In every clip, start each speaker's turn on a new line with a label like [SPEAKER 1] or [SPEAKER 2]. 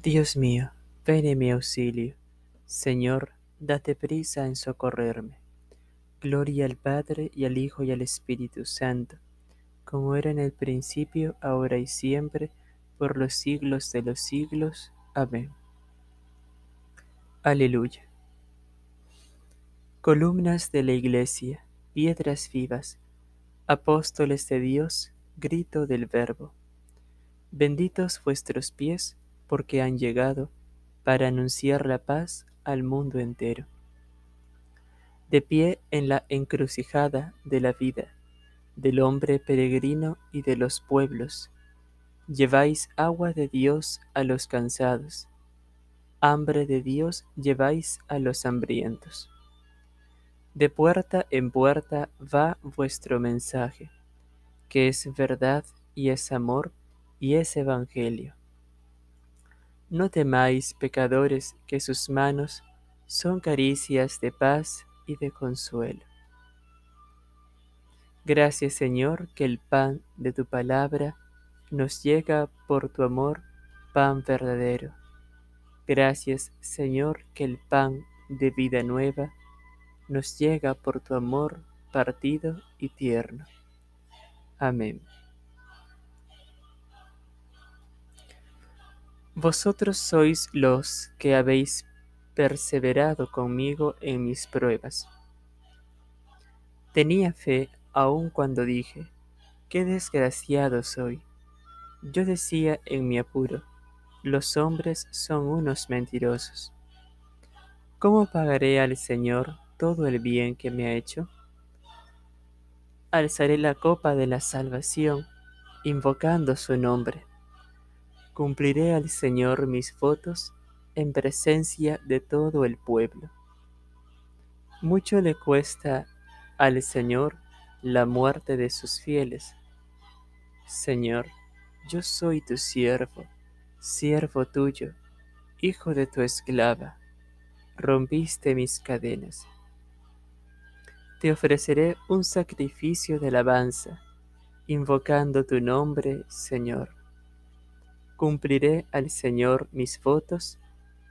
[SPEAKER 1] Dios mío, ven en mi auxilio. Señor, date prisa en socorrerme. Gloria al Padre y al Hijo y al Espíritu Santo, como era en el principio, ahora y siempre, por los siglos de los siglos. Amén. Aleluya. Columnas de la Iglesia, piedras vivas, apóstoles de Dios, grito del Verbo. Benditos vuestros pies, porque han llegado para anunciar la paz al mundo entero. De pie en la encrucijada de la vida, del hombre peregrino y de los pueblos, lleváis agua de Dios a los cansados, hambre de Dios lleváis a los hambrientos. De puerta en puerta va vuestro mensaje, que es verdad y es amor y es evangelio. No temáis, pecadores, que sus manos son caricias de paz y de consuelo. Gracias, Señor, que el pan de tu palabra nos llega por tu amor, pan verdadero. Gracias, Señor, que el pan de vida nueva nos llega por tu amor partido y tierno. Amén. Vosotros sois los que habéis perseverado conmigo en mis pruebas. Tenía fe aun cuando dije, qué desgraciado soy. Yo decía en mi apuro, los hombres son unos mentirosos. ¿Cómo pagaré al Señor todo el bien que me ha hecho? Alzaré la copa de la salvación, invocando su nombre Cumpliré al Señor mis votos en presencia de todo el pueblo. Mucho le cuesta al Señor la muerte de sus fieles. Señor, yo soy tu siervo, siervo tuyo, hijo de tu esclava. Rompiste mis cadenas. Te ofreceré un sacrificio de alabanza, invocando tu nombre, Señor cumpliré al Señor mis votos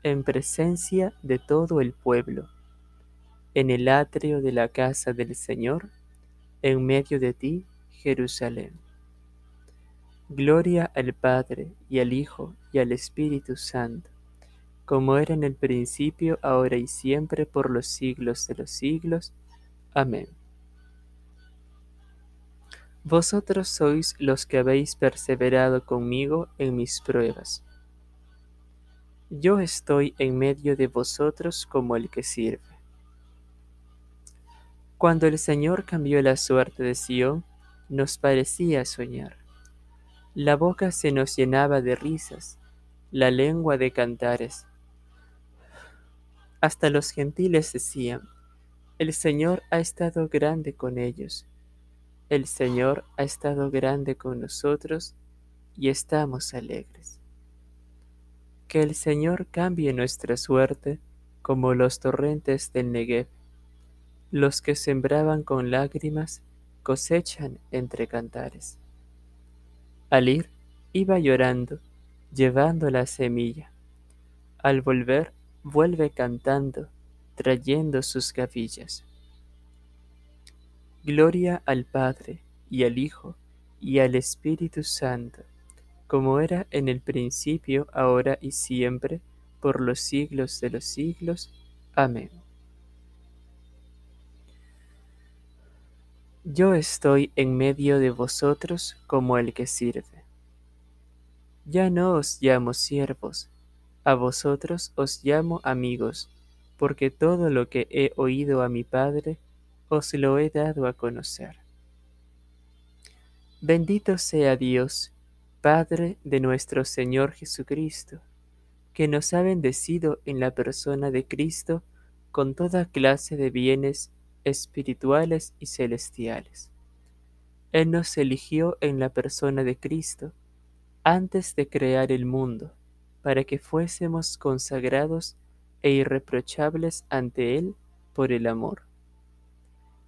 [SPEAKER 1] en presencia de todo el pueblo, en el atrio de la casa del Señor, en medio de ti, Jerusalén. Gloria al Padre y al Hijo y al Espíritu Santo, como era en el principio, ahora y siempre, por los siglos de los siglos. Amén. Vosotros sois los que habéis perseverado conmigo en mis pruebas. Yo estoy en medio de vosotros como el que sirve. Cuando el Señor cambió la suerte de Sión, nos parecía soñar. La boca se nos llenaba de risas, la lengua de cantares. Hasta los gentiles decían, el Señor ha estado grande con ellos el Señor ha estado grande con nosotros y estamos alegres. Que el Señor cambie nuestra suerte como los torrentes del Negev. Los que sembraban con lágrimas cosechan entre cantares. Al ir, iba llorando, llevando la semilla. Al volver, vuelve cantando, trayendo sus gavillas. Gloria al Padre, y al Hijo, y al Espíritu Santo, como era en el principio, ahora y siempre, por los siglos de los siglos. Amén. Yo estoy en medio de vosotros como el que sirve. Ya no os llamo siervos, a vosotros os llamo amigos, porque todo lo que he oído a mi Padre, os lo he dado a conocer. Bendito sea Dios, Padre de nuestro Señor Jesucristo, que nos ha bendecido en la persona de Cristo con toda clase de bienes espirituales y celestiales. Él nos eligió en la persona de Cristo antes de crear el mundo, para que fuésemos consagrados e irreprochables ante Él por el amor.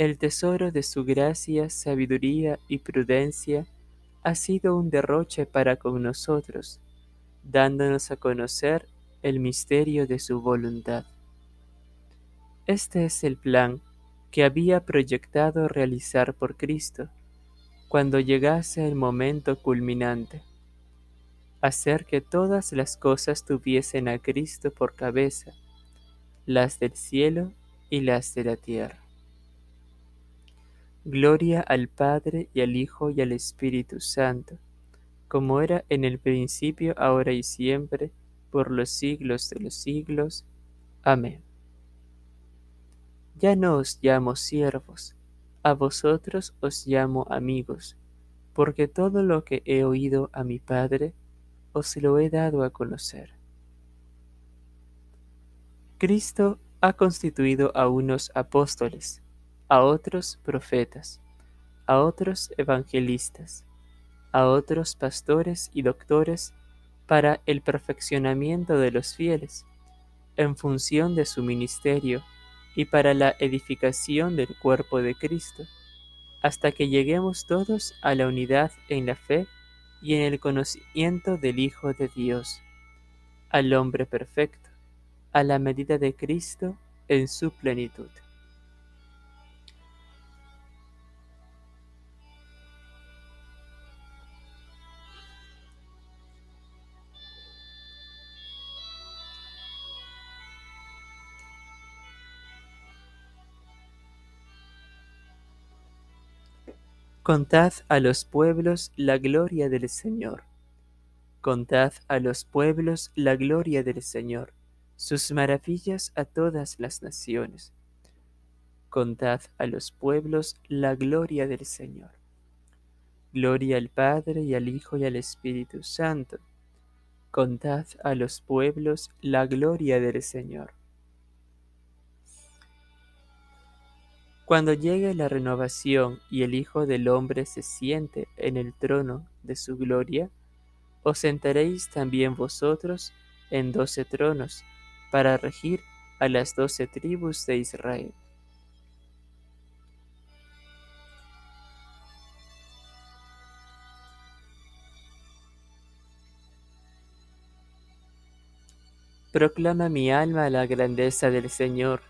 [SPEAKER 1] El tesoro de su gracia, sabiduría y prudencia ha sido un derroche para con nosotros, dándonos a conocer el misterio de su voluntad. Este es el plan que había proyectado realizar por Cristo cuando llegase el momento culminante, hacer que todas las cosas tuviesen a Cristo por cabeza, las del cielo y las de la tierra. Gloria al Padre y al Hijo y al Espíritu Santo, como era en el principio, ahora y siempre, por los siglos de los siglos. Amén. Ya no os llamo siervos, a vosotros os llamo amigos, porque todo lo que he oído a mi Padre, os lo he dado a conocer. Cristo ha constituido a unos apóstoles, a otros profetas, a otros evangelistas, a otros pastores y doctores para el perfeccionamiento de los fieles, en función de su ministerio y para la edificación del cuerpo de Cristo, hasta que lleguemos todos a la unidad en la fe y en el conocimiento del Hijo de Dios, al hombre perfecto, a la medida de Cristo en su plenitud. Contad a los pueblos la gloria del Señor. Contad a los pueblos la gloria del Señor, sus maravillas a todas las naciones. Contad a los pueblos la gloria del Señor. Gloria al Padre y al Hijo y al Espíritu Santo. Contad a los pueblos la gloria del Señor. Cuando llegue la renovación y el Hijo del Hombre se siente en el trono de su gloria, os sentaréis también vosotros en doce tronos para regir a las doce tribus de Israel. Proclama mi alma la grandeza del Señor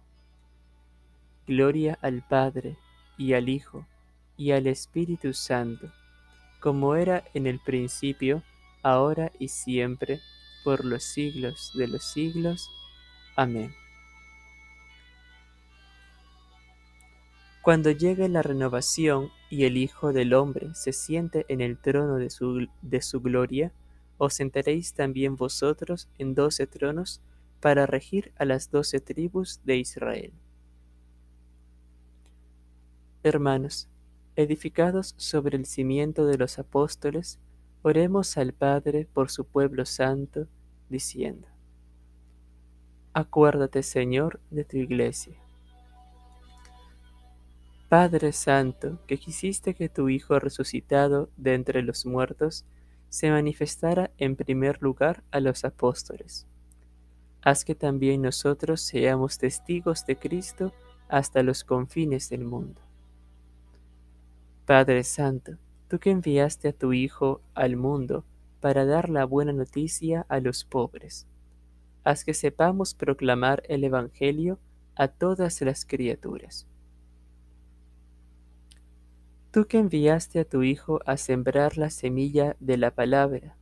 [SPEAKER 1] Gloria al Padre, y al Hijo, y al Espíritu Santo, como era en el principio, ahora y siempre, por los siglos de los siglos. Amén. Cuando llegue la renovación y el Hijo del Hombre se siente en el trono de su, de su gloria, os sentaréis también vosotros en doce tronos para regir a las doce tribus de Israel. Hermanos, edificados sobre el cimiento de los apóstoles, oremos al Padre por su pueblo santo, diciendo, Acuérdate, Señor, de tu iglesia. Padre Santo, que quisiste que tu Hijo resucitado de entre los muertos se manifestara en primer lugar a los apóstoles. Haz que también nosotros seamos testigos de Cristo hasta los confines del mundo. Padre Santo, tú que enviaste a tu Hijo al mundo para dar la buena noticia a los pobres, haz que sepamos proclamar el Evangelio a todas las criaturas. Tú que enviaste a tu Hijo a sembrar la semilla de la palabra,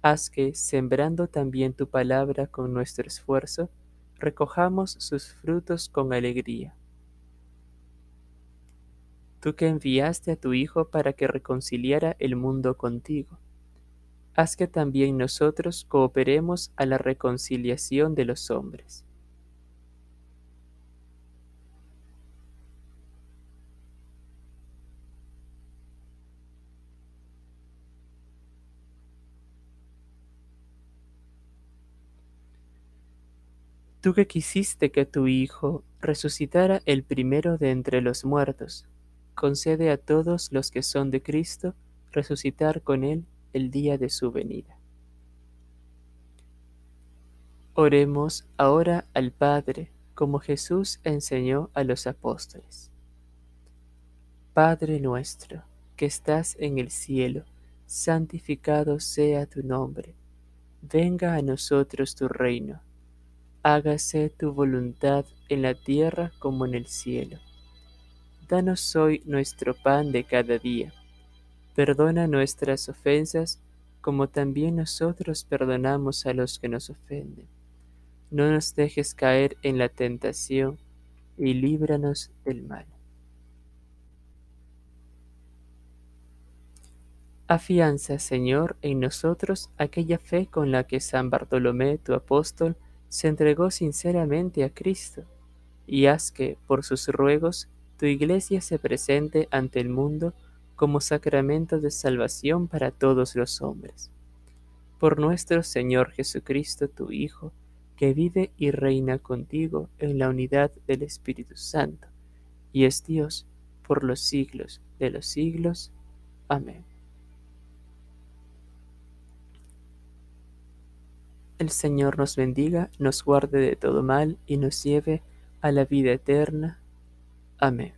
[SPEAKER 1] haz que, sembrando también tu palabra con nuestro esfuerzo, recojamos sus frutos con alegría. Tú que enviaste a tu Hijo para que reconciliara el mundo contigo, haz que también nosotros cooperemos a la reconciliación de los hombres. Tú que quisiste que tu Hijo resucitara el primero de entre los muertos, concede a todos los que son de Cristo resucitar con Él el día de su venida. Oremos ahora al Padre como Jesús enseñó a los apóstoles. Padre nuestro, que estás en el cielo, santificado sea tu nombre. Venga a nosotros tu reino hágase tu voluntad en la tierra como en el cielo. Danos hoy nuestro pan de cada día. Perdona nuestras ofensas como también nosotros perdonamos a los que nos ofenden. No nos dejes caer en la tentación y líbranos del mal. Afianza, Señor, en nosotros aquella fe con la que San Bartolomé, tu apóstol, se entregó sinceramente a Cristo, y haz que, por sus ruegos, tu iglesia se presente ante el mundo como sacramento de salvación para todos los hombres. Por nuestro Señor Jesucristo, tu Hijo, que vive y reina contigo en la unidad del Espíritu Santo, y es Dios por los siglos de los siglos. Amén. El Señor nos bendiga, nos guarde de todo mal y nos lleve a la vida eterna. Amén.